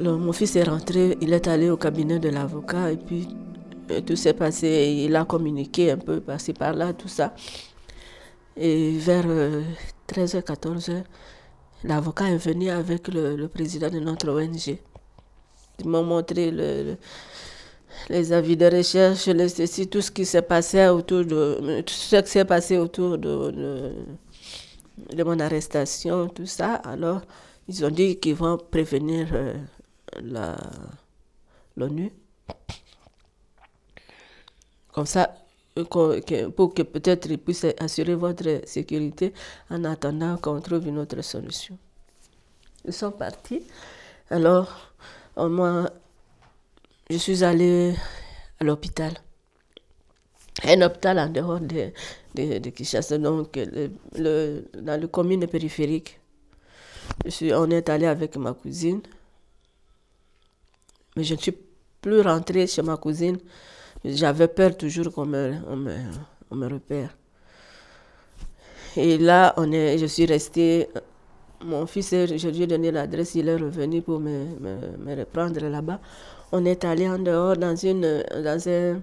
mon fils est rentré, il est allé au cabinet de l'avocat et puis euh, tout s'est passé, il a communiqué un peu passé par là, tout ça. Et vers 13h, euh, 14h, l'avocat est venu avec le, président de notre ONG. Ils m'ont montré les avis de recherche, tout ce qui s'est passé autour de tout ce qui s'est passé autour de, de, mon arrestation, tout ça. Alors, ils ont dit qu'ils vont prévenir euh, l'ONU. Comme ça, euh, pour que peut-être ils puissent assurer votre sécurité en attendant qu'on trouve une autre solution. Ils sont partis. Alors, moi, je suis allée à l'hôpital. Un hôpital en dehors de, de, donc dans le commune périphérique. Je suis, on est allé avec ma cousine. Mais je ne suis plus rentrée chez ma cousine j'avais peur toujours qu'on me, on me, on me, repère. Et là, on est, je suis restée. Mon fils, je lui ai donné l'adresse, il est revenu pour me, me, reprendre là-bas. On est allé en dehors dans, une, dans un,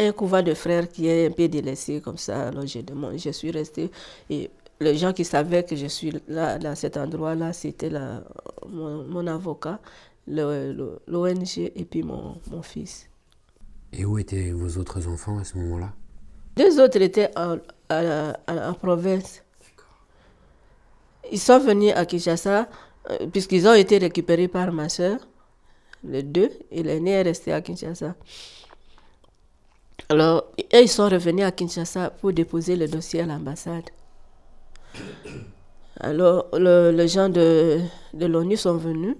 un couvent de frères qui est un peu délaissé comme ça. Alors je, je suis restée. Et les gens qui savaient que je suis là, dans cet endroit-là, c'était mon, avocat, l'ONG et puis mon, mon fils. Et où étaient vos autres enfants à ce moment-là? Deux autres étaient en, province. Ils sont venus à Kinshasa euh, puisqu'ils ont été récupérés par ma soeur, les deux, et l'aîné est resté à Kinshasa. Alors, ils sont revenus à Kinshasa pour déposer le dossier à l'ambassade. Alors, les gens de, de l'ONU sont venus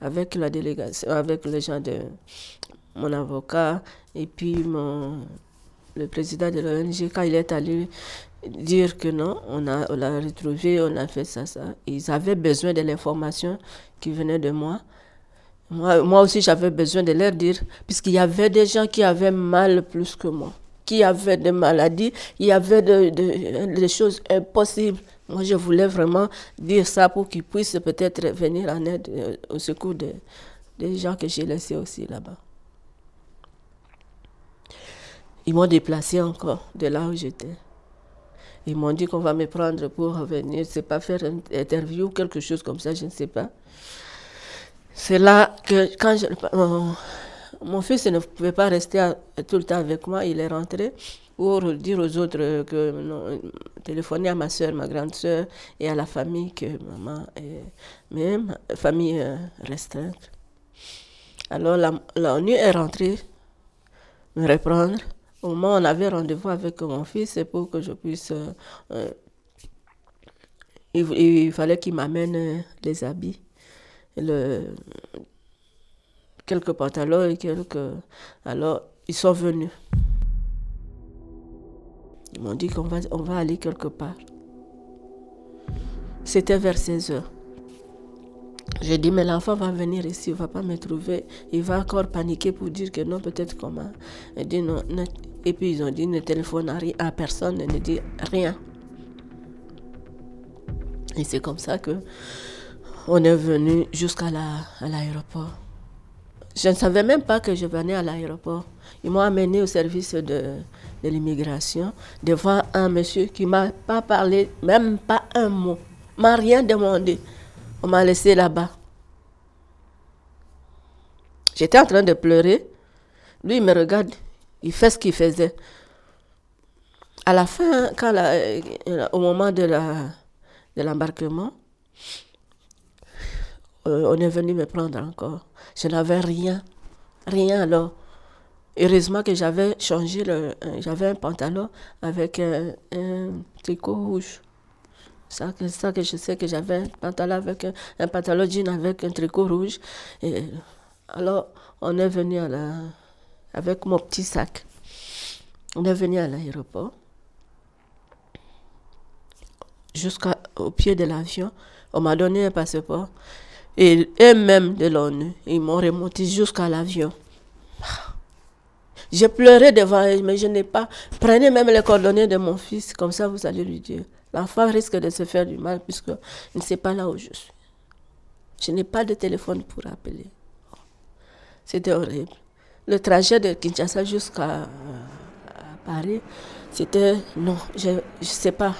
avec la délégation, avec les gens de mon avocat et puis mon, le président de l'ONG, quand il est allé dire que non, on a, on l'a retrouvé, on a fait ça, ça. Ils avaient besoin de l'information qui venait de moi. Moi, moi aussi, j'avais besoin de leur dire, puisqu'il y avait des gens qui avaient mal plus que moi, qui avaient des maladies, il y avait des choses impossibles. Moi, je voulais vraiment dire ça pour qu'ils puissent peut-être venir en aide euh, au secours des, gens que j'ai laissés aussi là-bas. Ils m'ont déplacé encore de là où j'étais. Ils m'ont dit qu'on va me prendre pour revenir, c'est pas faire une interview, quelque chose comme ça, je ne sais pas. C'est là que quand mon, fils ne pouvait pas rester tout le temps avec moi, il est rentré pour dire aux autres que téléphoner à ma soeur, ma grande soeur et à la famille que maman est même famille euh, restreinte. Alors la, la est rentrée me reprendre au moment où on avait rendez-vous avec mon fils, pour que je puisse. Euh, euh, il, fallait qu'il m'amène les habits, quelques pantalons et quelques. Alors, ils sont venus. Ils m'ont dit qu'on va, aller quelque part. C'était vers 16 heures. J'ai dit, mais l'enfant va venir ici, il ne va pas me trouver. Il va encore paniquer pour dire que non, peut-être comment. Non, et puis ils ont dit ne téléphone à, personne, ne dit rien. Et c'est comme ça que on est venu jusqu'à l'aéroport. Je ne savais même pas que je venais à l'aéroport. Ils m'ont amené au service de, l'immigration devant un monsieur qui m'a pas parlé, même pas un mot, m'a rien demandé. On m'a laissé là-bas. J'étais en train de pleurer. Lui, il me regarde. Il fait ce qu'il faisait. À la fin, quand au moment de l'embarquement, on est venu me prendre encore. Je n'avais rien. Rien alors. Heureusement que j'avais changé le. Euh, j'avais un pantalon avec un, tricot rouge. Ça ça que je sais que j'avais un pantalon avec un, pantalon jean avec un tricot rouge. Et alors, on est venu à la avec mon petit sac. On est venu à l'aéroport. Jusqu'au pied de l'avion, on m'a donné un passeport. Et eux-mêmes de l'ONU, ils m'ont remonté jusqu'à l'avion. J'ai pleuré devant eux, mais je n'ai pas. Prenez même les coordonnées de mon fils, comme ça vous allez lui dire. L'enfant risque de se faire du mal puisqu'il ne sait pas là où je suis. Je n'ai pas de téléphone pour appeler. C'était horrible. Le trajet de Kinshasa jusqu'à Paris, c'était non, je ne sais pas.